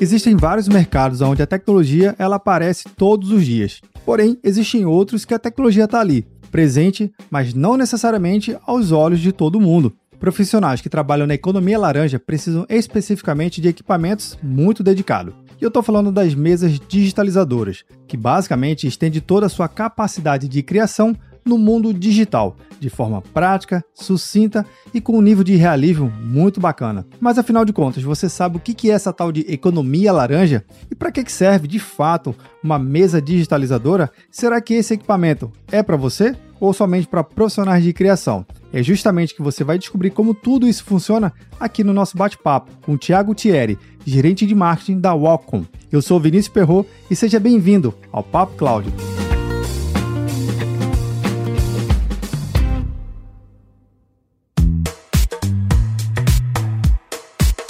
Existem vários mercados onde a tecnologia ela aparece todos os dias. Porém, existem outros que a tecnologia está ali, presente, mas não necessariamente aos olhos de todo mundo. Profissionais que trabalham na economia laranja precisam especificamente de equipamentos muito dedicados. E eu estou falando das mesas digitalizadoras, que basicamente estende toda a sua capacidade de criação no mundo digital, de forma prática, sucinta e com um nível de realismo muito bacana. Mas afinal de contas, você sabe o que é essa tal de economia laranja? E para que serve de fato uma mesa digitalizadora? Será que esse equipamento é para você ou somente para profissionais de criação? É justamente que você vai descobrir como tudo isso funciona aqui no nosso bate-papo com o Thiago Thierry, gerente de marketing da Wacom. Eu sou Vinícius Perro e seja bem-vindo ao Papo Cloud.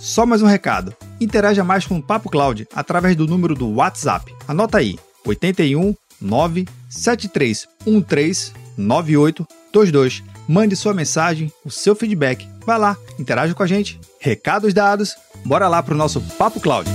Só mais um recado. Interaja mais com o Papo Cloud através do número do WhatsApp. Anota aí: 81 97313 9822. Mande sua mensagem, o seu feedback. Vai lá, interaja com a gente. Recados dados, bora lá para o nosso Papo Cloud.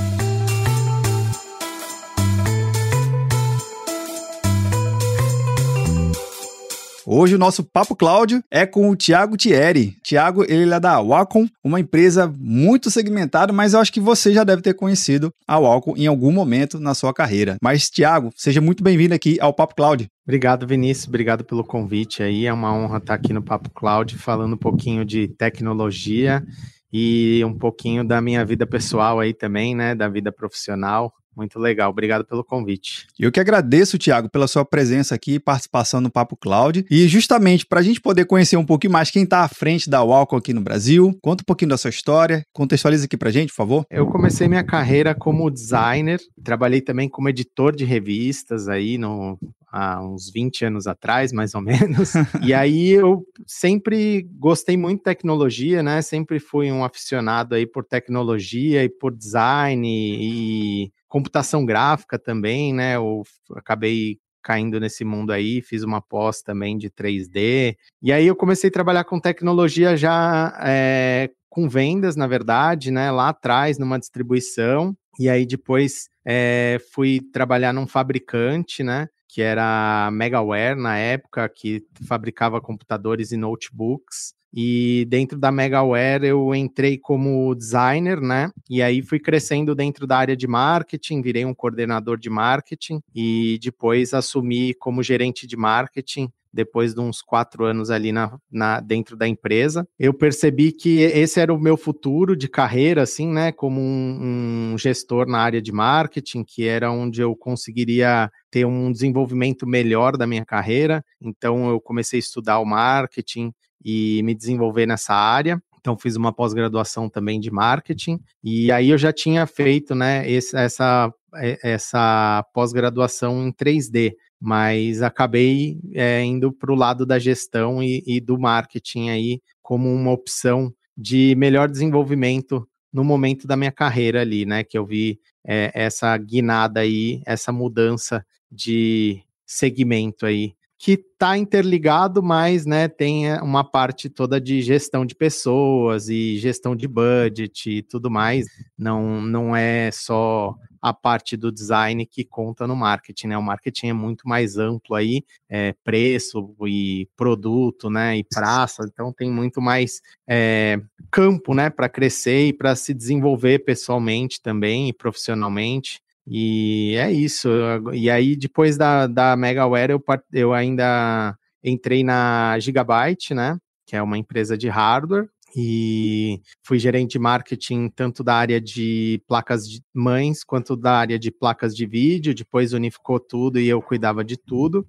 Hoje o nosso Papo Cláudio é com o Tiago Thierry. Tiago, ele é da Wacom, uma empresa muito segmentada, mas eu acho que você já deve ter conhecido a Wacom em algum momento na sua carreira. Mas, Tiago, seja muito bem-vindo aqui ao Papo Cloud. Obrigado, Vinícius. Obrigado pelo convite aí. É uma honra estar aqui no Papo Cloud falando um pouquinho de tecnologia e um pouquinho da minha vida pessoal aí também, né? Da vida profissional. Muito legal, obrigado pelo convite. Eu que agradeço, Tiago, pela sua presença aqui e participação no Papo Cloud. E justamente para a gente poder conhecer um pouquinho mais quem está à frente da Walcom aqui no Brasil, conta um pouquinho da sua história, contextualiza aqui para a gente, por favor. Eu comecei minha carreira como designer, trabalhei também como editor de revistas aí no, há uns 20 anos atrás, mais ou menos. e aí eu sempre gostei muito de tecnologia, né? Sempre fui um aficionado aí por tecnologia e por design e computação gráfica também, né? Eu acabei caindo nesse mundo aí, fiz uma pós também de 3D. E aí eu comecei a trabalhar com tecnologia já é, com vendas, na verdade, né? Lá atrás, numa distribuição. E aí depois é, fui trabalhar num fabricante, né? Que era a Megaware na época, que fabricava computadores e notebooks. E dentro da Megaware eu entrei como designer, né? E aí fui crescendo dentro da área de marketing, virei um coordenador de marketing e depois assumi como gerente de marketing depois de uns quatro anos ali na, na, dentro da empresa. Eu percebi que esse era o meu futuro de carreira, assim, né? Como um, um, gestor na área de marketing, que era onde eu conseguiria ter um desenvolvimento melhor da minha carreira. Então eu comecei a estudar o marketing, e me desenvolver nessa área. Então fiz uma pós-graduação também de marketing e aí eu já tinha feito, né, esse, essa essa pós-graduação em 3D, mas acabei é, indo para o lado da gestão e, e do marketing aí como uma opção de melhor desenvolvimento no momento da minha carreira ali, né? Que eu vi é, essa guinada aí, essa mudança de segmento aí que está interligado, mas né, tem eh, uma parte toda de gestão de pessoas e gestão de budget e tudo mais. Não, não é só a parte do design que conta no marketing, né? O marketing é muito mais amplo aí, é, preço e produto, né? E praça, então tem muito mais é, campo, né? Para crescer e para se desenvolver pessoalmente também e profissionalmente. E é isso. E aí, depois da, da Megaware, eu, eu ainda entrei na Gigabyte, né? Que é uma empresa de hardware. E fui gerente de marketing tanto da área de placas de mães quanto da área de placas de vídeo. Depois unificou tudo e eu cuidava de tudo.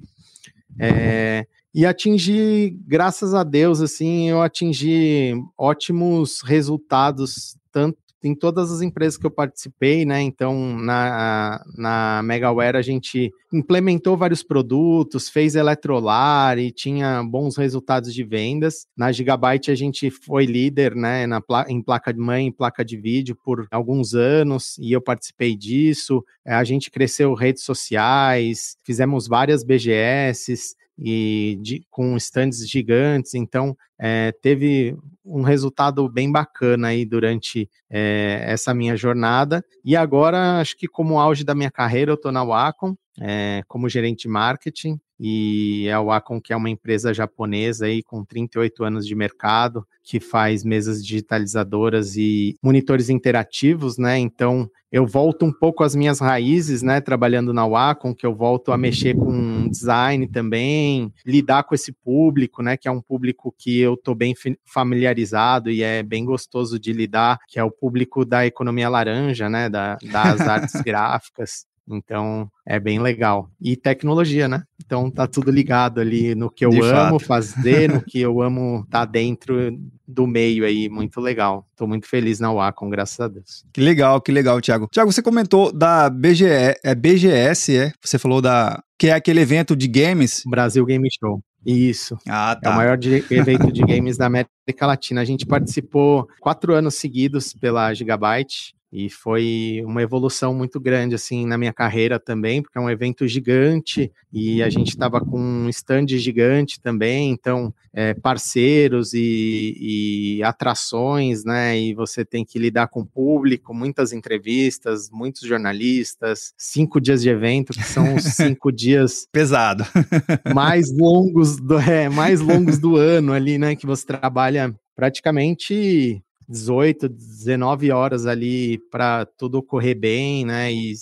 É, e atingi, graças a Deus, assim, eu atingi ótimos resultados, tanto em todas as empresas que eu participei, né? Então, na, na Megaware a gente implementou vários produtos, fez Eletrolar e tinha bons resultados de vendas. Na Gigabyte a gente foi líder, né, na, em placa de mãe, placa de vídeo por alguns anos e eu participei disso. A gente cresceu redes sociais, fizemos várias BGS, e de, com estandes gigantes, então é, teve um resultado bem bacana aí durante é, essa minha jornada. E agora, acho que como auge da minha carreira, eu estou na Wacom é, como gerente de marketing e é a Wacom que é uma empresa japonesa aí com 38 anos de mercado que faz mesas digitalizadoras e monitores interativos, né? Então eu volto um pouco às minhas raízes, né? Trabalhando na Wacom, que eu volto a mexer com design também, lidar com esse público, né? Que é um público que eu tô bem familiarizado e é bem gostoso de lidar, que é o público da economia laranja, né? Da, das artes gráficas. Então, é bem legal. E tecnologia, né? Então tá tudo ligado ali no que eu De amo fato. fazer, no que eu amo estar tá dentro do meio aí, muito legal. Tô muito feliz na Wacom, graças a Deus. Que legal, que legal, Thiago. Thiago, você comentou da BGE, é BGS, é? Você falou da que é aquele evento de games. Brasil Game Show. Isso. Ah, tá. É o maior de, evento de games da América Latina. A gente participou quatro anos seguidos pela Gigabyte. E foi uma evolução muito grande, assim, na minha carreira também, porque é um evento gigante e a gente estava com um stand gigante também, então, é, parceiros e, e, atrações, né? E você tem que lidar com o público, muitas entrevistas, muitos jornalistas, cinco dias de evento, que são os cinco dias... Pesado. mais longos do, é, mais longos do ano ali, né? Que você trabalha praticamente 18, 19 horas ali para tudo correr bem, né? E,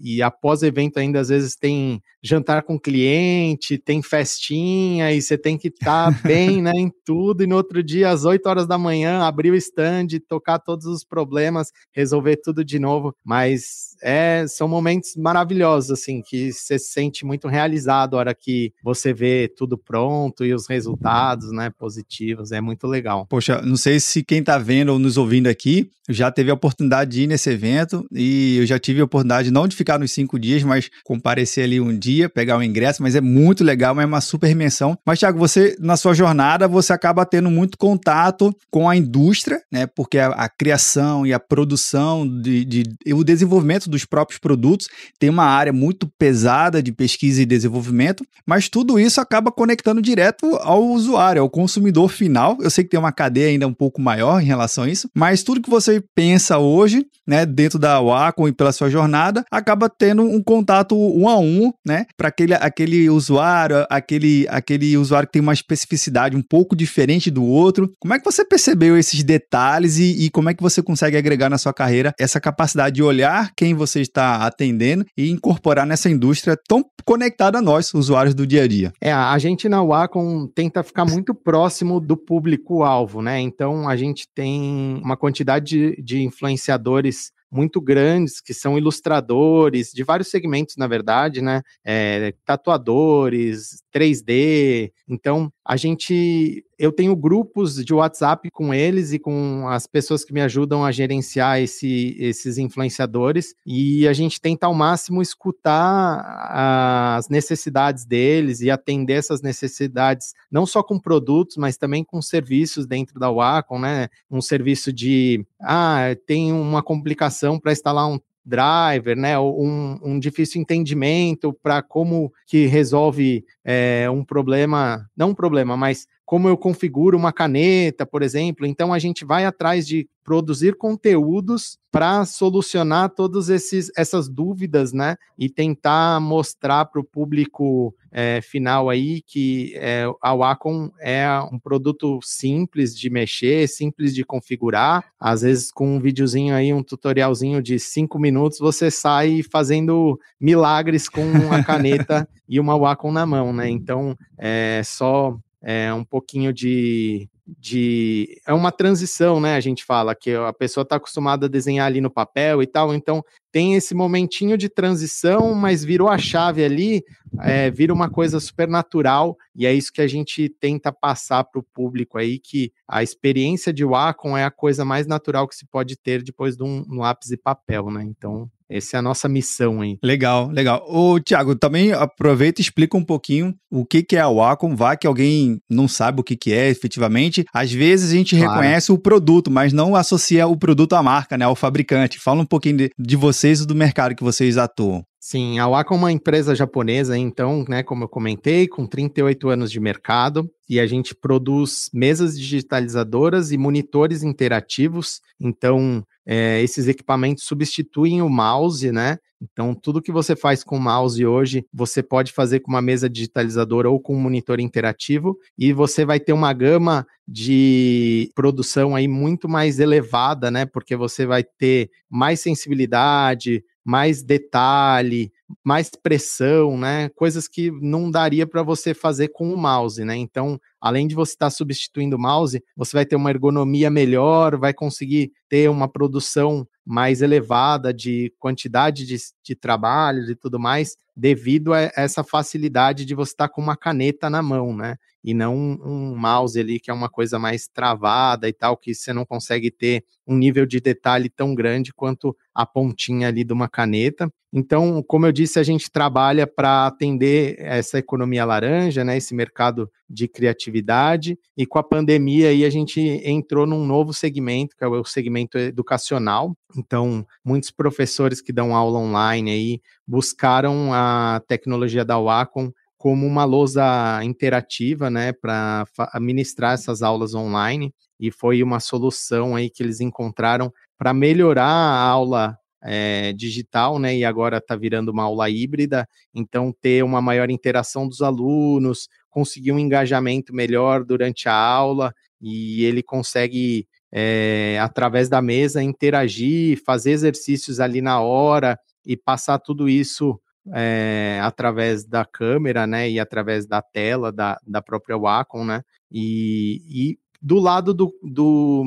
e após evento ainda às vezes tem jantar com cliente, tem festinha e você tem que estar tá bem, né, em tudo. E no outro dia, às 8 horas da manhã, abrir o stand, tocar todos os problemas, resolver tudo de novo. Mas é, são momentos maravilhosos, assim, que você se sente muito realizado a hora que você vê tudo pronto e os resultados, né, positivos. É muito legal. Poxa, não sei se quem está vendo ou nos ouvindo aqui já teve a oportunidade de ir nesse evento e eu já tive a oportunidade não de ficar nos cinco dias, mas comparecer ali um dia pegar o ingresso, mas é muito legal, é uma super imersão. Mas, Thiago, você, na sua jornada, você acaba tendo muito contato com a indústria, né? Porque a, a criação e a produção de, de, e o desenvolvimento dos próprios produtos tem uma área muito pesada de pesquisa e desenvolvimento, mas tudo isso acaba conectando direto ao usuário, ao consumidor final. Eu sei que tem uma cadeia ainda um pouco maior em relação a isso, mas tudo que você pensa hoje, né, dentro da Wacom e pela sua jornada, acaba tendo um contato um a um, né? Para aquele, aquele usuário, aquele, aquele usuário que tem uma especificidade um pouco diferente do outro. Como é que você percebeu esses detalhes e, e como é que você consegue agregar na sua carreira essa capacidade de olhar quem você está atendendo e incorporar nessa indústria tão conectada a nós, usuários do dia a dia? É, a gente na Wacom tenta ficar muito próximo do público-alvo, né? Então a gente tem uma quantidade de, de influenciadores muito grandes, que são ilustradores de vários segmentos, na verdade, né? É, tatuadores, 3D. Então, a gente. Eu tenho grupos de WhatsApp com eles e com as pessoas que me ajudam a gerenciar esse, esses influenciadores, e a gente tenta ao máximo escutar as necessidades deles e atender essas necessidades, não só com produtos, mas também com serviços dentro da Wacom, né? Um serviço de. Ah, tem uma complicação para instalar um driver, né, um, um difícil entendimento para como que resolve é, um problema, não um problema, mas como eu configuro uma caneta, por exemplo. Então a gente vai atrás de produzir conteúdos para solucionar todas essas dúvidas, né? E tentar mostrar para o público é, final aí que é, a Wacom é um produto simples de mexer, simples de configurar. Às vezes, com um videozinho aí, um tutorialzinho de cinco minutos, você sai fazendo milagres com a caneta e uma Wacom na mão, né? Então, é só é, um pouquinho de de. É uma transição, né? A gente fala que a pessoa está acostumada a desenhar ali no papel e tal, então tem esse momentinho de transição, mas virou a chave ali, é, vira uma coisa super natural, e é isso que a gente tenta passar para o público aí, que a experiência de Wacom é a coisa mais natural que se pode ter depois de um, lápis e papel, né? Então, essa é a nossa missão aí. Legal, legal. Ô, Tiago, também aproveita e explica um pouquinho o que, que é a Wacom, vai que alguém não sabe o que, que é efetivamente. Às vezes a gente claro. reconhece o produto, mas não associa o produto à marca, né, ao fabricante. Fala um pouquinho de, de vocês e do mercado que vocês atuam. Sim, a Wacom é uma empresa japonesa, então, né, como eu comentei, com 38 anos de mercado, e a gente produz mesas digitalizadoras e monitores interativos. Então, é, esses equipamentos substituem o mouse, né? Então, tudo que você faz com o mouse hoje, você pode fazer com uma mesa digitalizadora ou com um monitor interativo, e você vai ter uma gama de produção aí muito mais elevada, né? Porque você vai ter mais sensibilidade, mais detalhe, mais pressão, né? Coisas que não daria para você fazer com o mouse, né? Então, além de você estar tá substituindo o mouse, você vai ter uma ergonomia melhor, vai conseguir ter uma produção mais elevada de quantidade de, de trabalhos e tudo mais, devido a essa facilidade de você estar tá com uma caneta na mão, né? E não um, um mouse ali que é uma coisa mais travada e tal, que você não consegue ter um nível de detalhe tão grande quanto a pontinha ali de uma caneta. Então, como eu disse, a gente trabalha para atender essa economia laranja, né, esse mercado de criatividade, e com a pandemia aí a gente entrou num novo segmento, que é o segmento educacional. Então, muitos professores que dão aula online aí buscaram a tecnologia da Wacom como uma lousa interativa, né, para administrar essas aulas online, e foi uma solução aí que eles encontraram para melhorar a aula é, digital, né? E agora está virando uma aula híbrida, então ter uma maior interação dos alunos, conseguir um engajamento melhor durante a aula, e ele consegue, é, através da mesa, interagir, fazer exercícios ali na hora e passar tudo isso é, através da câmera, né? E através da tela da, da própria Wacom, né? E, e do lado do, do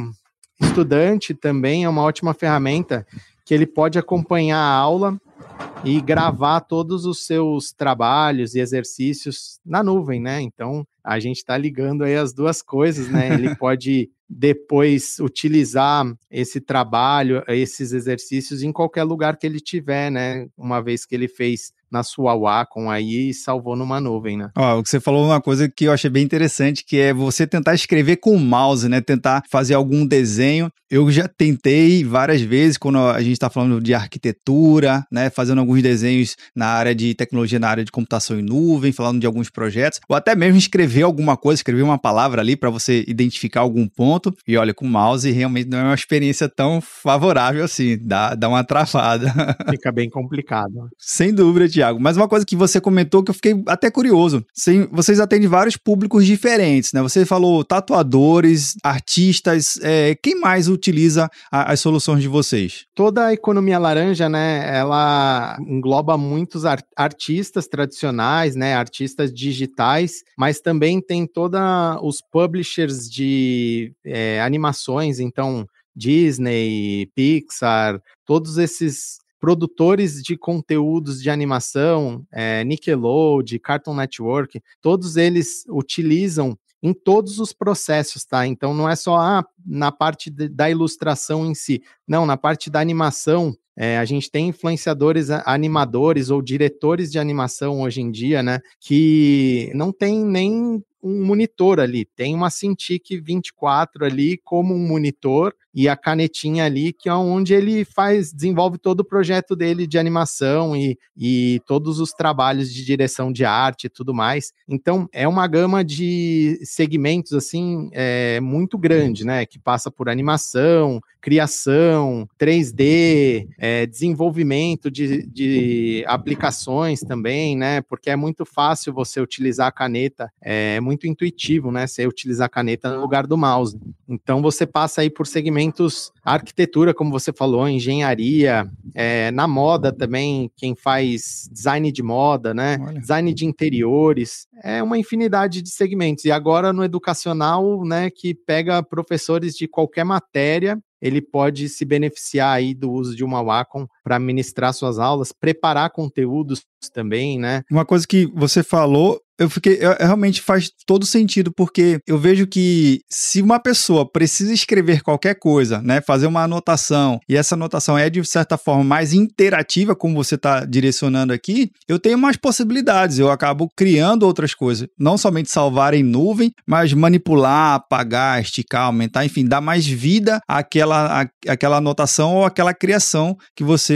estudante também é uma ótima ferramenta que ele pode acompanhar a aula e gravar todos os seus trabalhos e exercícios na nuvem, né? Então a gente está ligando aí as duas coisas, né? Ele pode depois utilizar esse trabalho, esses exercícios em qualquer lugar que ele tiver, né? Uma vez que ele fez na sua Wacom aí e salvou numa nuvem, né? Ó, o que você falou uma coisa que eu achei bem interessante, que é você tentar escrever com o mouse, né? Tentar fazer algum desenho. Eu já tentei várias vezes quando a gente está falando de arquitetura, né? Fazendo alguns desenhos na área de tecnologia, na área de computação em nuvem, falando de alguns projetos, ou até mesmo escrever alguma coisa, escrever uma palavra ali para você identificar algum ponto. E olha, com o mouse realmente não é uma experiência tão favorável assim, dá, dá uma travada. Fica bem complicado. Sem dúvida, Tiago. Mas uma coisa que você comentou que eu fiquei até curioso. Sim, vocês atendem vários públicos diferentes, né? Você falou tatuadores, artistas. É, quem mais utiliza a, as soluções de vocês? Toda a economia laranja, né? Ela engloba muitos art artistas tradicionais, né? Artistas digitais, mas também tem toda os publishers de é, animações, então Disney, Pixar, todos esses produtores de conteúdos de animação, é, Nickelodeon, Cartoon Network, todos eles utilizam em todos os processos, tá? Então não é só ah, na parte de, da ilustração em si, não, na parte da animação. É, a gente tem influenciadores animadores ou diretores de animação hoje em dia, né? Que não tem nem um monitor ali, tem uma Cintiq 24 ali como um monitor e a canetinha ali, que é onde ele faz, desenvolve todo o projeto dele de animação e, e todos os trabalhos de direção de arte e tudo mais. Então, é uma gama de segmentos, assim, é, muito grande, né? Que passa por animação, criação, 3D, é, desenvolvimento de, de aplicações também, né? Porque é muito fácil você utilizar a caneta, é muito intuitivo, né? Você utilizar a caneta no lugar do mouse. Então, você passa aí por segmentos segmentos arquitetura, como você falou, engenharia, é, na moda também, quem faz design de moda, né? Olha. Design de interiores, é uma infinidade de segmentos. E agora no educacional, né, que pega professores de qualquer matéria ele pode se beneficiar aí do uso de uma Wacom para ministrar suas aulas, preparar conteúdos também, né? Uma coisa que você falou eu fiquei. Eu, realmente faz todo sentido, porque eu vejo que se uma pessoa precisa escrever qualquer coisa, né? Fazer uma anotação, e essa anotação é de certa forma mais interativa, como você está direcionando aqui, eu tenho mais possibilidades. Eu acabo criando outras coisas. Não somente salvar em nuvem, mas manipular, apagar, esticar, aumentar, enfim, dar mais vida àquela, à, àquela anotação ou àquela criação que você.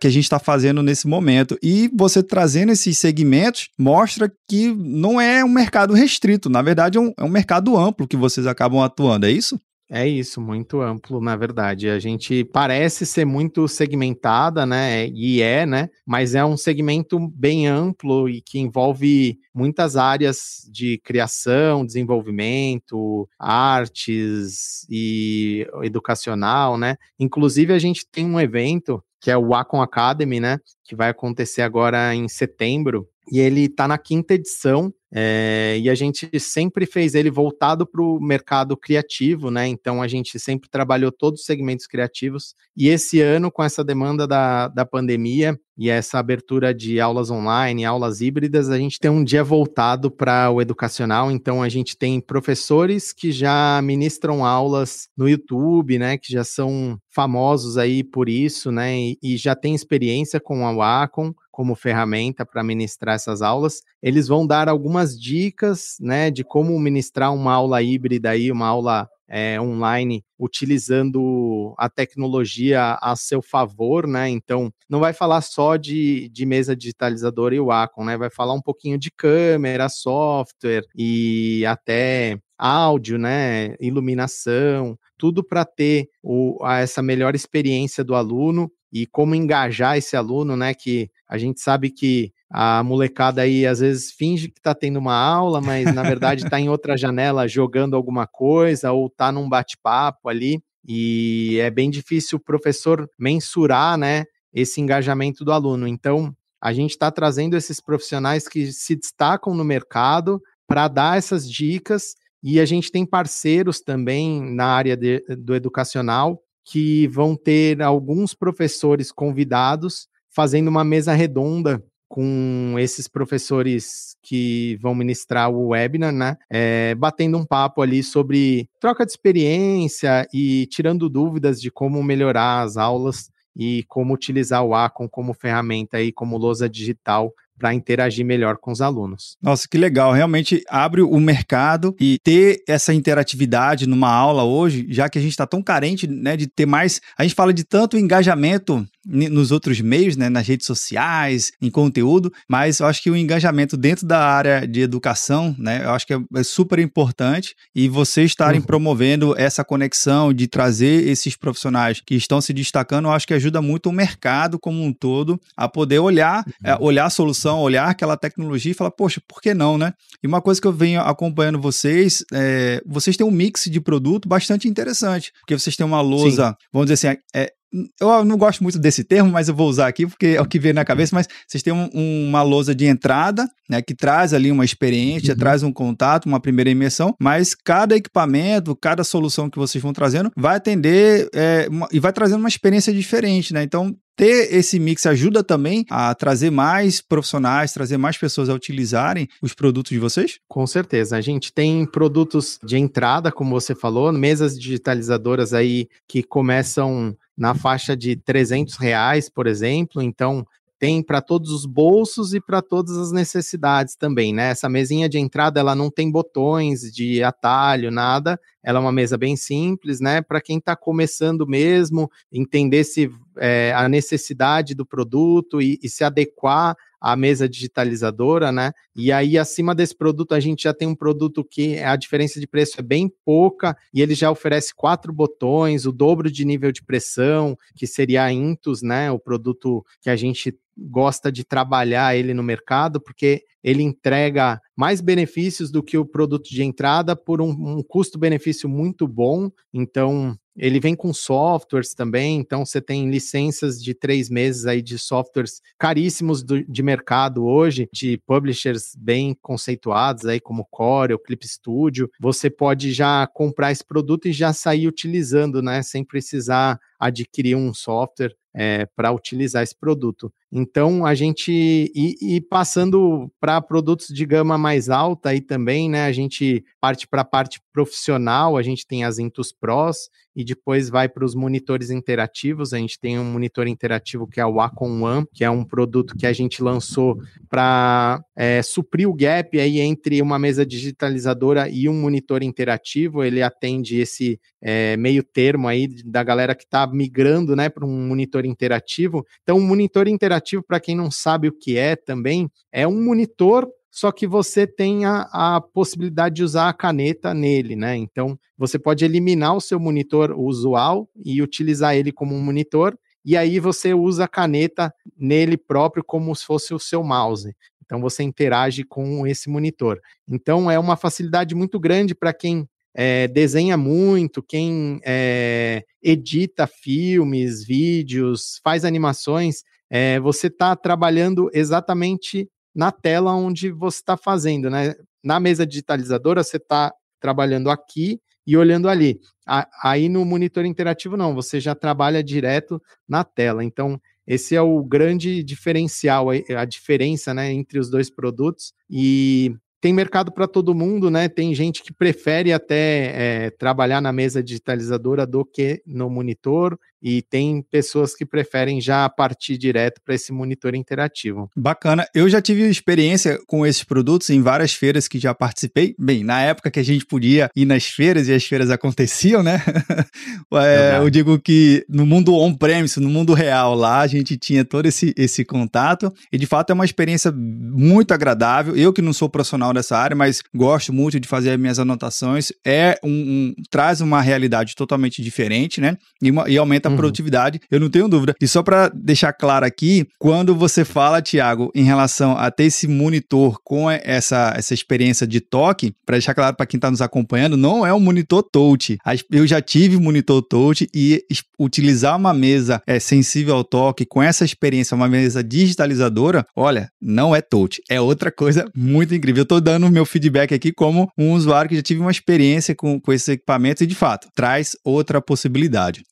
Que a gente está fazendo nesse momento. E você trazendo esses segmentos mostra que não é um mercado restrito, na verdade é um, é um mercado amplo que vocês acabam atuando, é isso? É isso, muito amplo, na verdade. A gente parece ser muito segmentada, né? E é, né? Mas é um segmento bem amplo e que envolve muitas áreas de criação, desenvolvimento, artes e educacional, né? Inclusive, a gente tem um evento que é o Wacom Academy, né? Que vai acontecer agora em setembro, e ele está na quinta edição. É, e a gente sempre fez ele voltado para o mercado criativo, né? Então a gente sempre trabalhou todos os segmentos criativos. E esse ano, com essa demanda da, da pandemia e essa abertura de aulas online, aulas híbridas, a gente tem um dia voltado para o educacional. Então a gente tem professores que já ministram aulas no YouTube, né? Que já são famosos aí por isso, né? E, e já tem experiência com a Wacom como ferramenta para ministrar essas aulas. Eles vão dar algumas dicas, né, de como ministrar uma aula híbrida aí, uma aula é, online utilizando a tecnologia a seu favor, né? Então, não vai falar só de, de mesa digitalizadora e Wacom, né? Vai falar um pouquinho de câmera, software e até áudio, né? Iluminação, tudo para ter o, essa melhor experiência do aluno e como engajar esse aluno, né? Que a gente sabe que a molecada aí às vezes finge que está tendo uma aula, mas na verdade está em outra janela jogando alguma coisa ou está num bate-papo ali. E é bem difícil o professor mensurar, né, esse engajamento do aluno. Então, a gente está trazendo esses profissionais que se destacam no mercado para dar essas dicas e a gente tem parceiros também na área de, do educacional que vão ter alguns professores convidados fazendo uma mesa redonda com esses professores que vão ministrar o webinar, né? É, batendo um papo ali sobre troca de experiência e tirando dúvidas de como melhorar as aulas e como utilizar o Acom como ferramenta aí, como lousa digital para interagir melhor com os alunos. Nossa, que legal! Realmente abre o mercado e ter essa interatividade numa aula hoje, já que a gente está tão carente né, de ter mais. A gente fala de tanto engajamento nos outros meios, né, nas redes sociais, em conteúdo, mas eu acho que o engajamento dentro da área de educação, né, eu acho que é, é super importante e vocês estarem uhum. promovendo essa conexão de trazer esses profissionais que estão se destacando, eu acho que ajuda muito o mercado como um todo a poder olhar, é, uhum. é, olhar a solução, olhar aquela tecnologia e falar, poxa, por que não, né? E uma coisa que eu venho acompanhando vocês, é, vocês têm um mix de produto bastante interessante, porque vocês têm uma lousa, Sim. vamos dizer assim, é, eu não gosto muito desse termo, mas eu vou usar aqui porque é o que vem na cabeça. Mas vocês têm um, uma lousa de entrada, né, que traz ali uma experiência, uhum. traz um contato, uma primeira imersão. Mas cada equipamento, cada solução que vocês vão trazendo, vai atender é, uma, e vai trazendo uma experiência diferente, né? Então ter esse mix ajuda também a trazer mais profissionais, trazer mais pessoas a utilizarem os produtos de vocês? Com certeza. A gente tem produtos de entrada, como você falou, mesas digitalizadoras aí que começam na faixa de 300 reais, por exemplo. Então, tem para todos os bolsos e para todas as necessidades também, né? Essa mesinha de entrada, ela não tem botões de atalho, nada. Ela é uma mesa bem simples, né? Para quem está começando mesmo, entender se é, a necessidade do produto e, e se adequar a mesa digitalizadora, né? E aí, acima desse produto, a gente já tem um produto que a diferença de preço é bem pouca e ele já oferece quatro botões, o dobro de nível de pressão, que seria a Intus, né? O produto que a gente gosta de trabalhar ele no mercado, porque ele entrega mais benefícios do que o produto de entrada por um, um custo-benefício muito bom. Então, ele vem com softwares também, então você tem licenças de três meses aí de softwares caríssimos do, de mercado hoje, de publishers bem conceituados aí como Corel, Clip Studio. Você pode já comprar esse produto e já sair utilizando, né, sem precisar adquirir um software é, para utilizar esse produto. Então, a gente, e, e passando para produtos de gama mais alta aí também, né, a gente parte para a parte profissional, a gente tem as Intus Pros e depois vai para os monitores interativos, a gente tem um monitor interativo que é o Acon One, que é um produto que a gente lançou para é, suprir o gap aí entre uma mesa digitalizadora e um monitor interativo, ele atende esse é, meio termo aí da galera que está migrando, né, para um monitor interativo. Então, um monitor interativo para quem não sabe o que é também, é um monitor só que você tem a, a, possibilidade de usar a caneta nele, né? Então, você pode eliminar o seu monitor usual e utilizar ele como um monitor, e aí você usa a caneta nele próprio como se fosse o seu mouse. Então, você interage com esse monitor. Então, é uma facilidade muito grande para quem é, desenha muito, quem é, edita filmes, vídeos, faz animações é, você está trabalhando exatamente na tela onde você está fazendo, né? Na mesa digitalizadora, você está trabalhando aqui e olhando ali. Aí no monitor interativo, não, você já trabalha direto na tela. Então, esse é o grande diferencial, a diferença né, entre os dois produtos. E tem mercado para todo mundo, né? Tem gente que prefere até é, trabalhar na mesa digitalizadora do que no monitor e tem pessoas que preferem já partir direto para esse monitor interativo. Bacana. Eu já tive experiência com esses produtos em várias feiras que já participei. Bem, na época que a gente podia ir nas feiras e as feiras aconteciam, né? é, eu digo que no mundo on-premise, no mundo real, lá a gente tinha todo esse, esse contato e de fato é uma experiência muito agradável. Eu que não sou profissional dessa área, mas gosto muito de fazer as minhas anotações, é um, um traz uma realidade totalmente diferente, né? E, uma, e aumenta a uhum. produtividade, eu não tenho dúvida. E só para deixar claro aqui, quando você fala, Tiago, em relação a ter esse monitor com essa, essa experiência de toque, para deixar claro para quem está nos acompanhando, não é um monitor touch. Eu já tive monitor touch e utilizar uma mesa é, sensível ao toque com essa experiência, uma mesa digitalizadora, olha, não é touch, é outra coisa muito incrível. Eu estou dando o meu feedback aqui como um usuário que já tive uma experiência com, com esses equipamentos e, de fato, traz outra possibilidade.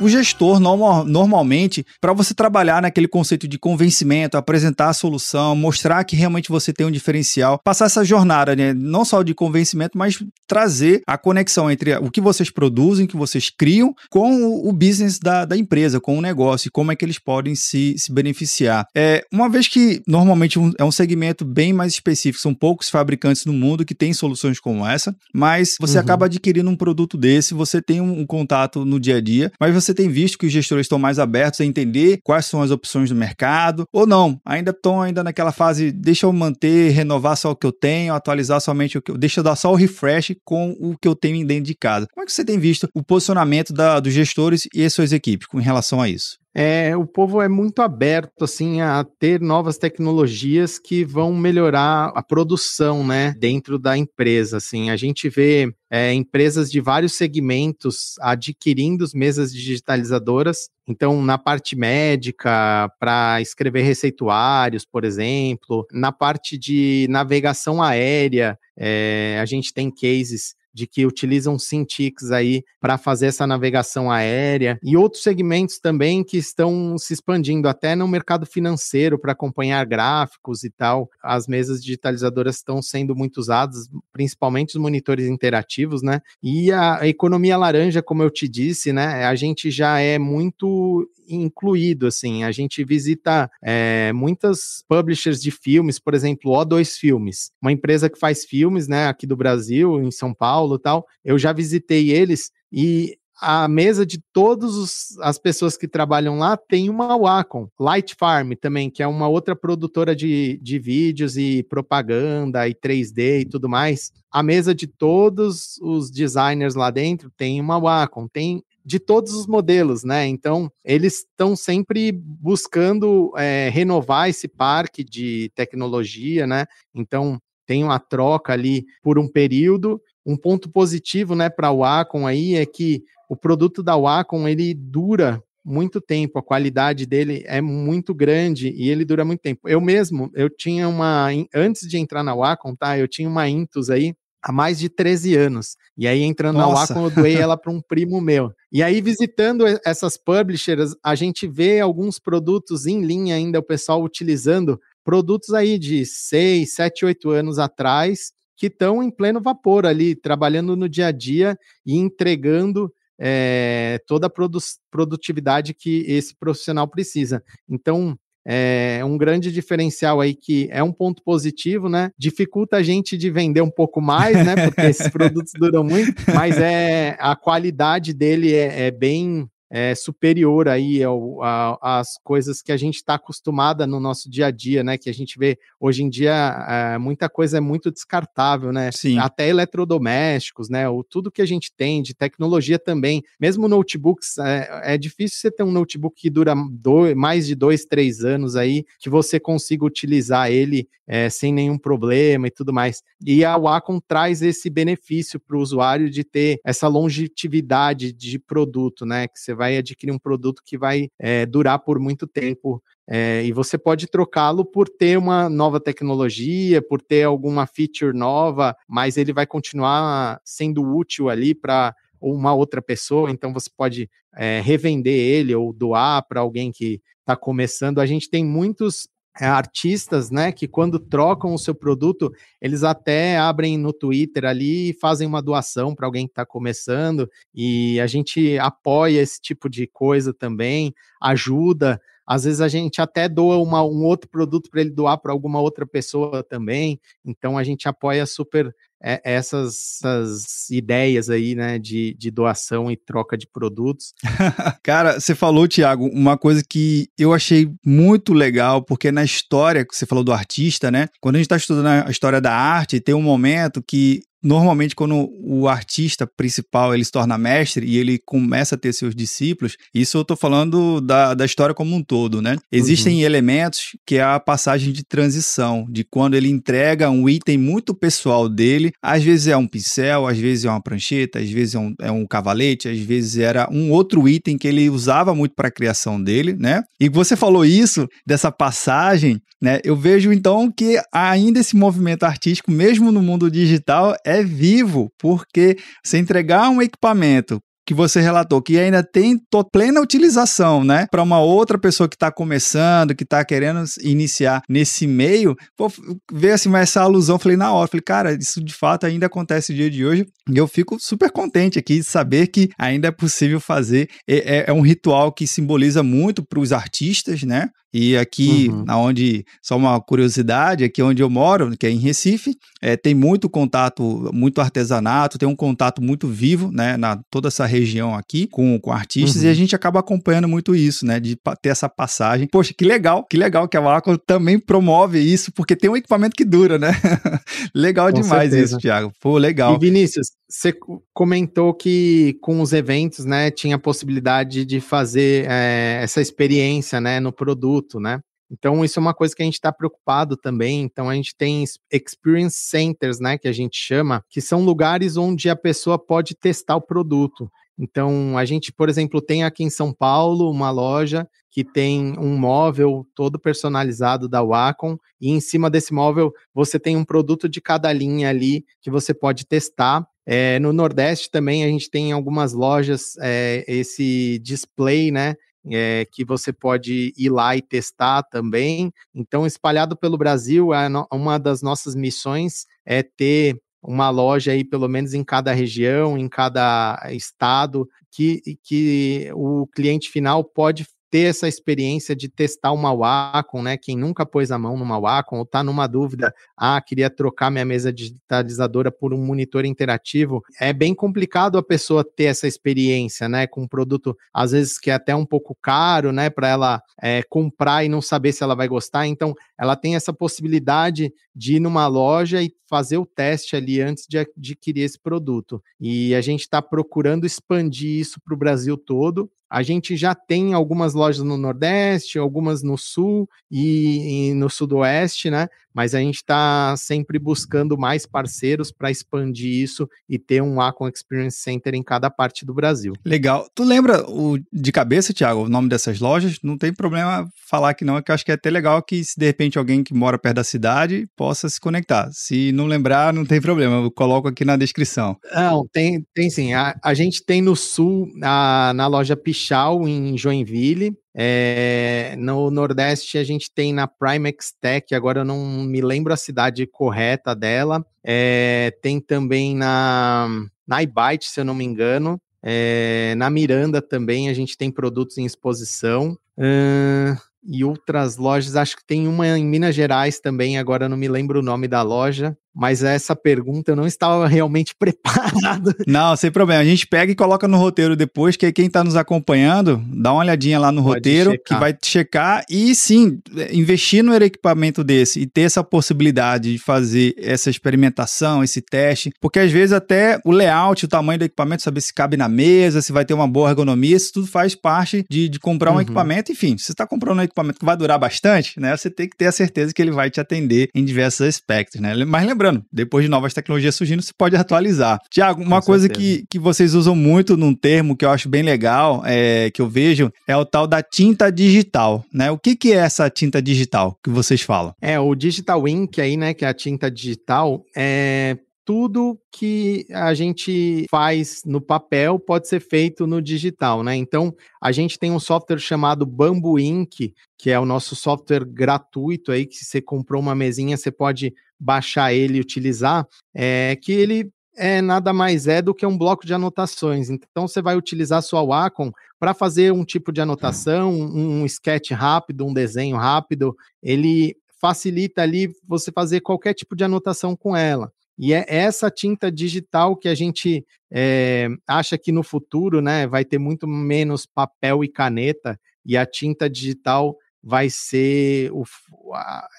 O gestor, normal, normalmente, para você trabalhar naquele conceito de convencimento, apresentar a solução, mostrar que realmente você tem um diferencial, passar essa jornada, né? não só de convencimento, mas trazer a conexão entre o que vocês produzem, que vocês criam, com o, o business da, da, empresa, com o negócio, e como é que eles podem se, se beneficiar. É, uma vez que normalmente um, é um segmento bem mais específico, são poucos fabricantes no mundo que têm soluções como essa, mas você uhum. acaba adquirindo um produto desse, você tem um, um contato no dia a dia, mas você você tem visto que os gestores estão mais abertos a entender quais são as opções do mercado ou não? Ainda estão ainda naquela fase, deixa eu manter, renovar só o que eu tenho, atualizar somente o que eu, deixa eu dar só o refresh com o que eu tenho dentro de casa. Como é que você tem visto o posicionamento da, dos gestores e as suas equipes com relação a isso? É, o povo é muito aberto assim a ter novas tecnologias que vão melhorar a produção, né, dentro da empresa. Assim, a gente vê é, empresas de vários segmentos adquirindo mesas digitalizadoras. Então, na parte médica, para escrever receituários, por exemplo, na parte de navegação aérea, é, a gente tem cases de que utilizam Cintiq aí para fazer essa navegação aérea e outros segmentos também que estão se expandindo até no mercado financeiro para acompanhar gráficos e tal. As mesas digitalizadoras estão sendo muito usadas, principalmente os monitores interativos, né? E a economia laranja, como eu te disse, né? A gente já é muito incluído, assim, a gente visita é, muitas publishers de filmes, por exemplo, O2 Filmes, uma empresa que faz filmes, né, aqui do Brasil, em São Paulo tal, eu já visitei eles e a mesa de todas as pessoas que trabalham lá tem uma Wacom, Light Farm também, que é uma outra produtora de, de vídeos e propaganda e 3D e tudo mais. A mesa de todos os designers lá dentro tem uma Wacom, tem de todos os modelos, né? Então, eles estão sempre buscando é, renovar esse parque de tecnologia, né? Então, tem uma troca ali por um período. Um ponto positivo, né, para o Wacom aí é que o produto da Wacom ele dura muito tempo, a qualidade dele é muito grande e ele dura muito tempo. Eu mesmo, eu tinha uma antes de entrar na Wacom, tá? Eu tinha uma Intus aí há mais de 13 anos. E aí, entrando Nossa. na Wacom, eu doei ela para um primo meu. E aí, visitando essas publishers, a gente vê alguns produtos em linha ainda, o pessoal utilizando produtos aí de 6, 7, 8 anos atrás, que estão em pleno vapor ali, trabalhando no dia a dia e entregando é, toda a produ produtividade que esse profissional precisa. Então, é um grande diferencial aí que é um ponto positivo, né? Dificulta a gente de vender um pouco mais, né? Porque esses produtos duram muito, mas é a qualidade dele é, é bem é, superior aí ao, a, às coisas que a gente está acostumada no nosso dia a dia, né? Que a gente vê hoje em dia é, muita coisa é muito descartável, né? Sim. Até eletrodomésticos, né? O tudo que a gente tem de tecnologia também, mesmo notebooks, é, é difícil você ter um notebook que dura dois, mais de dois, três anos aí, que você consiga utilizar ele sem nenhum problema e tudo mais. E a Wacom traz esse benefício para o usuário de ter essa longevidade de produto, né? Que você vai adquirir um produto que vai é, durar por muito tempo. É, e você pode trocá-lo por ter uma nova tecnologia, por ter alguma feature nova, mas ele vai continuar sendo útil ali para uma outra pessoa, então você pode é, revender ele ou doar para alguém que está começando. A gente tem muitos artistas, né, que quando trocam o seu produto, eles até abrem no Twitter ali e fazem uma doação para alguém que está começando, e a gente apoia esse tipo de coisa também, ajuda. Às vezes a gente até doa uma, um outro produto para ele doar para alguma outra pessoa também, então a gente apoia super é, essas, essas, ideias aí, né, de, de doação e troca de produtos. Cara, você falou, Tiago, uma coisa que eu achei muito legal, porque na história que você falou do artista, né, quando a gente está estudando a história da arte, tem um momento que normalmente quando o artista principal ele se torna mestre e ele começa a ter seus discípulos, isso eu estou falando da, da história como um todo, né? Existem uhum. elementos que é a passagem de transição, de quando ele entrega um item muito pessoal dele, às vezes é um pincel, às vezes é uma prancheta, às vezes é um, é um cavalete, às vezes era um outro item que ele usava muito para a criação dele, né? E você falou isso, dessa passagem, né? Eu vejo então que ainda esse movimento artístico, mesmo no mundo digital, é vivo, porque se entregar um equipamento que você relatou, que ainda tem plena utilização, né? Para uma outra pessoa que está começando, que está querendo iniciar nesse meio, pô, ver assim, essa alusão, falei na hora, falei, cara, isso de fato ainda acontece no dia de hoje, e eu fico super contente aqui de saber que ainda é possível fazer. É, é, é um ritual que simboliza muito para os artistas, né? E aqui, uhum. onde, só uma curiosidade, aqui onde eu moro, que é em Recife, é, tem muito contato, muito artesanato, tem um contato muito vivo, né, na toda essa região aqui com, com artistas, uhum. e a gente acaba acompanhando muito isso, né, de ter essa passagem. Poxa, que legal, que legal que a Waco também promove isso, porque tem um equipamento que dura, né? legal com demais certeza. isso, Thiago. Pô, legal. E Vinícius, você comentou que com os eventos, né, tinha a possibilidade de fazer é, essa experiência, né, no produto, né? Então, isso é uma coisa que a gente está preocupado também. Então, a gente tem experience centers, né, que a gente chama, que são lugares onde a pessoa pode testar o produto. Então, a gente, por exemplo, tem aqui em São Paulo uma loja que tem um móvel todo personalizado da Wacom, e em cima desse móvel você tem um produto de cada linha ali que você pode testar. É, no Nordeste também a gente tem algumas lojas é, esse display, né? É, que você pode ir lá e testar também. Então, espalhado pelo Brasil, uma das nossas missões é ter uma loja aí, pelo menos em cada região, em cada estado, que, que o cliente final pode ter essa experiência de testar uma Wacom, né? Quem nunca pôs a mão numa Wacom ou está numa dúvida, ah, queria trocar minha mesa digitalizadora por um monitor interativo, é bem complicado a pessoa ter essa experiência, né? Com um produto, às vezes, que é até um pouco caro, né? Para ela é, comprar e não saber se ela vai gostar. Então, ela tem essa possibilidade de ir numa loja e fazer o teste ali antes de adquirir esse produto. E a gente está procurando expandir isso para o Brasil todo a gente já tem algumas lojas no Nordeste, algumas no Sul e, e no Sudoeste, né? Mas a gente está sempre buscando mais parceiros para expandir isso e ter um Acon Experience Center em cada parte do Brasil. Legal. Tu lembra o, de cabeça, Thiago, o nome dessas lojas? Não tem problema falar que não, é que eu acho que é até legal que se de repente alguém que mora perto da cidade possa se conectar. Se não lembrar, não tem problema, eu coloco aqui na descrição. Não, tem, tem sim. A, a gente tem no sul, a, na loja Pichal, em Joinville. É, no Nordeste a gente tem na Primex Tech, agora eu não me lembro a cidade correta dela. É, tem também na, na iBite, se eu não me engano. É, na Miranda também a gente tem produtos em exposição. Uh, e outras lojas, acho que tem uma em Minas Gerais também, agora não me lembro o nome da loja mas essa pergunta eu não estava realmente preparado. Não, sem problema. A gente pega e coloca no roteiro depois, que quem está nos acompanhando, dá uma olhadinha lá no Pode roteiro, checar. que vai checar e sim, investir no equipamento desse e ter essa possibilidade de fazer essa experimentação, esse teste, porque às vezes até o layout, o tamanho do equipamento, saber se cabe na mesa, se vai ter uma boa ergonomia, isso tudo faz parte de, de comprar um uhum. equipamento. Enfim, se você está comprando um equipamento que vai durar bastante, né, você tem que ter a certeza que ele vai te atender em diversos aspectos, né? Mas lembrando, lembrando, depois de novas tecnologias surgindo, você pode atualizar. Tiago, uma Com coisa que, que vocês usam muito num termo que eu acho bem legal, é, que eu vejo, é o tal da tinta digital, né? O que, que é essa tinta digital que vocês falam? É, o Digital Ink aí, né, que é a tinta digital, é tudo que a gente faz no papel pode ser feito no digital, né? Então, a gente tem um software chamado Bamboo Ink, que é o nosso software gratuito aí, que você comprou uma mesinha, você pode baixar ele e utilizar, é que ele é nada mais é do que um bloco de anotações. Então, você vai utilizar sua Wacom para fazer um tipo de anotação, um, um sketch rápido, um desenho rápido. Ele facilita ali você fazer qualquer tipo de anotação com ela. E é essa tinta digital que a gente é, acha que no futuro né, vai ter muito menos papel e caneta, e a tinta digital vai ser o,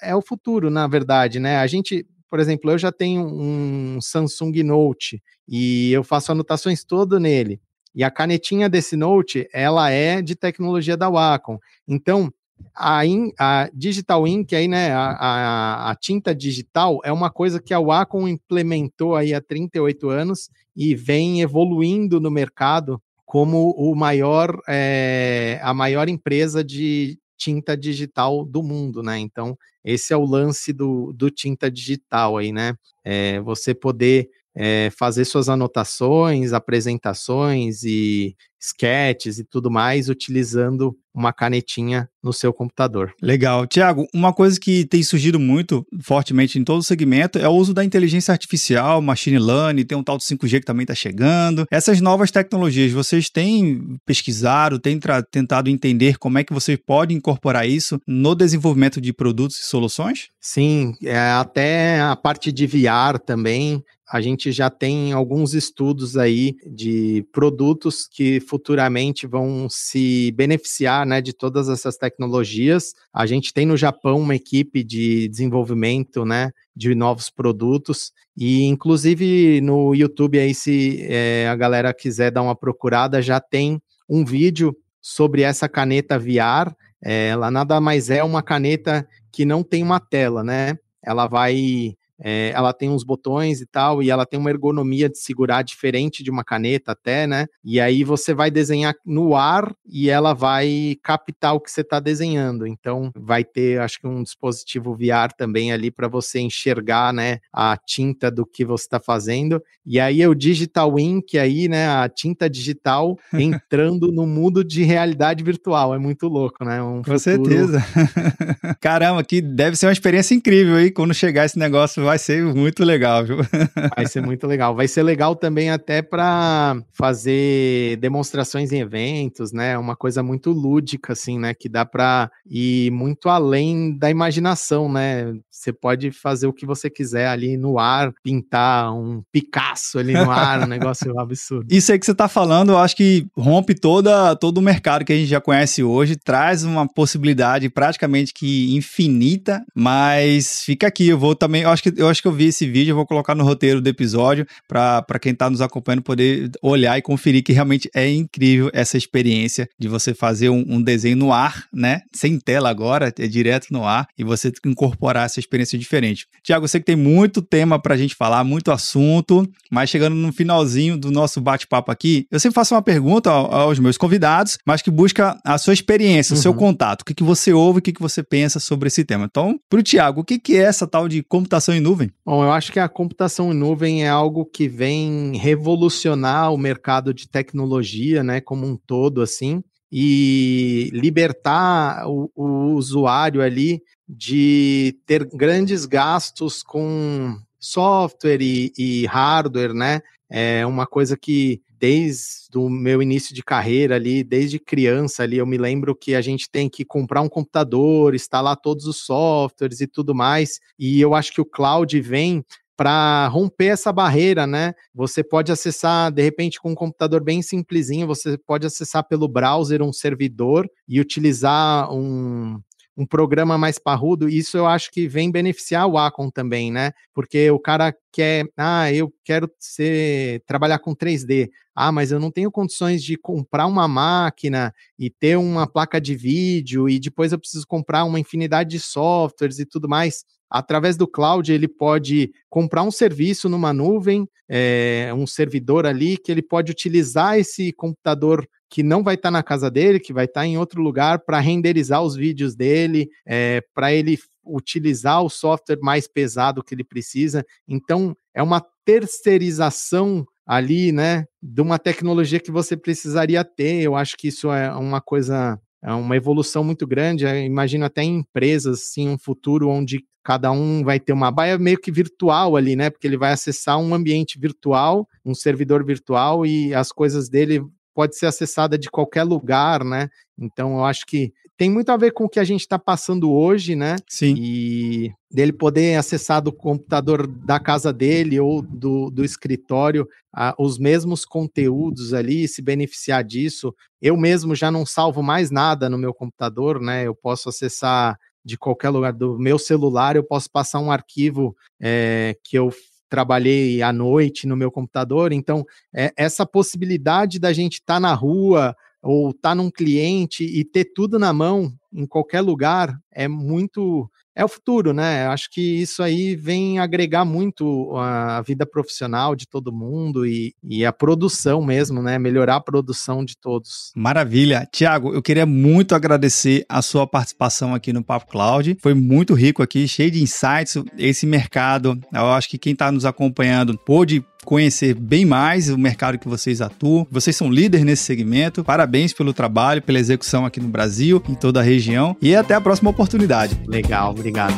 é o futuro, na verdade, né? A gente, por exemplo, eu já tenho um Samsung Note e eu faço anotações todo nele. E a canetinha desse Note, ela é de tecnologia da Wacom. Então, a, in, a Digital Ink, aí, né, a, a, a, tinta digital é uma coisa que a Wacom implementou aí há 38 anos e vem evoluindo no mercado como o maior, é, a maior empresa de tinta digital do mundo, né? Então, esse é o lance do, do tinta digital aí, né? É, você poder é, fazer suas anotações, apresentações e sketches e tudo mais utilizando uma canetinha no seu computador. Legal. Tiago, uma coisa que tem surgido muito fortemente em todo o segmento é o uso da inteligência artificial, machine learning, tem um tal do 5G que também está chegando. Essas novas tecnologias, vocês têm pesquisado, têm tentado entender como é que você pode incorporar isso no desenvolvimento de produtos e soluções? Sim, é, até a parte de VR também a gente já tem alguns estudos aí de produtos que futuramente vão se beneficiar né, de todas essas tecnologias. A gente tem no Japão uma equipe de desenvolvimento né, de novos produtos e inclusive no YouTube aí se é, a galera quiser dar uma procurada já tem um vídeo sobre essa caneta VR. É, ela nada mais é uma caneta que não tem uma tela, né? Ela vai é, ela tem uns botões e tal, e ela tem uma ergonomia de segurar diferente de uma caneta até, né? E aí você vai desenhar no ar e ela vai captar o que você está desenhando. Então vai ter, acho que um dispositivo VR também ali para você enxergar, né, a tinta do que você está fazendo. E aí é o Digital Ink aí, né, a tinta digital entrando no mundo de realidade virtual. É muito louco, né? Um Com futuro... certeza. Caramba, que deve ser uma experiência incrível aí quando chegar esse negócio vai ser muito legal, viu? Vai ser muito legal. Vai ser legal também até para fazer demonstrações em eventos, né? Uma coisa muito lúdica, assim, né? Que dá para ir muito além da imaginação, né? Você pode fazer o que você quiser ali no ar, pintar um Picasso ali no ar, um negócio absurdo. Isso aí que você está falando, eu acho que rompe toda, todo o mercado que a gente já conhece hoje, traz uma possibilidade praticamente que infinita, mas fica aqui, eu vou também, eu acho que eu acho que eu vi esse vídeo, eu vou colocar no roteiro do episódio para quem está nos acompanhando poder olhar e conferir que realmente é incrível essa experiência de você fazer um, um desenho no ar, né? Sem tela agora, é direto no ar e você incorporar essa experiência diferente. Tiago, eu sei que tem muito tema para a gente falar, muito assunto, mas chegando no finalzinho do nosso bate-papo aqui, eu sempre faço uma pergunta aos meus convidados, mas que busca a sua experiência, o uhum. seu contato, o que, que você ouve, o que, que você pensa sobre esse tema. Então, para o Tiago, o que, que é essa tal de computação em nuvem? Bom, eu acho que a computação em nuvem é algo que vem revolucionar o mercado de tecnologia, né, como um todo, assim, e libertar o, o usuário ali de ter grandes gastos com software e, e hardware, né? É uma coisa que desde o meu início de carreira ali, desde criança ali, eu me lembro que a gente tem que comprar um computador, instalar todos os softwares e tudo mais. E eu acho que o cloud vem para romper essa barreira, né? Você pode acessar, de repente, com um computador bem simplesinho, você pode acessar pelo browser um servidor e utilizar um, um programa mais parrudo, isso eu acho que vem beneficiar o Acon também, né? Porque o cara quer, ah, eu quero ser trabalhar com 3D. Ah, mas eu não tenho condições de comprar uma máquina e ter uma placa de vídeo e depois eu preciso comprar uma infinidade de softwares e tudo mais. Através do cloud, ele pode comprar um serviço numa nuvem, é, um servidor ali, que ele pode utilizar esse computador que não vai estar tá na casa dele, que vai estar tá em outro lugar para renderizar os vídeos dele, é, para ele utilizar o software mais pesado que ele precisa. Então, é uma terceirização ali, né, de uma tecnologia que você precisaria ter. Eu acho que isso é uma coisa, é uma evolução muito grande. Eu imagino até em empresas, assim, um futuro onde cada um vai ter uma baia meio que virtual ali, né? Porque ele vai acessar um ambiente virtual, um servidor virtual e as coisas dele pode ser acessada de qualquer lugar, né? Então eu acho que tem muito a ver com o que a gente está passando hoje, né? Sim. E dele poder acessar do computador da casa dele ou do, do escritório os mesmos conteúdos ali, se beneficiar disso. Eu mesmo já não salvo mais nada no meu computador, né? Eu posso acessar de qualquer lugar do meu celular, eu posso passar um arquivo é, que eu trabalhei à noite no meu computador. Então, é, essa possibilidade da gente estar tá na rua ou estar tá num cliente e ter tudo na mão em qualquer lugar é muito é o futuro, né? Acho que isso aí vem agregar muito a vida profissional de todo mundo e, e, a produção mesmo, né? Melhorar a produção de todos. Maravilha. Tiago, eu queria muito agradecer a sua participação aqui no Papo Cloud. Foi muito rico aqui, cheio de insights. Esse mercado, eu acho que quem está nos acompanhando pôde conhecer bem mais o mercado que vocês atuam. Vocês são líderes nesse segmento. Parabéns pelo trabalho, pela execução aqui no Brasil, em toda a região. E até a próxima oportunidade. Legal, obrigado.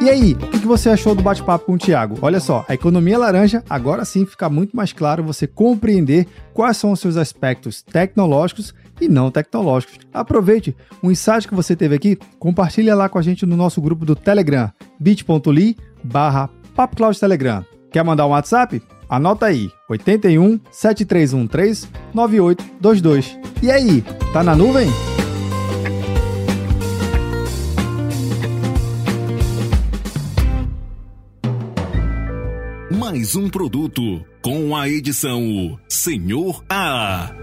E aí, o que você achou do bate-papo com o Thiago? Olha só, a economia laranja agora sim fica muito mais claro você compreender quais são os seus aspectos tecnológicos e não tecnológicos. Aproveite o insight que você teve aqui, compartilha lá com a gente no nosso grupo do Telegram, bit.ly barra Telegram. Quer mandar um WhatsApp? Anota aí, 81 7313 9822. E aí, tá na nuvem? mais um produto com a edição Senhor A.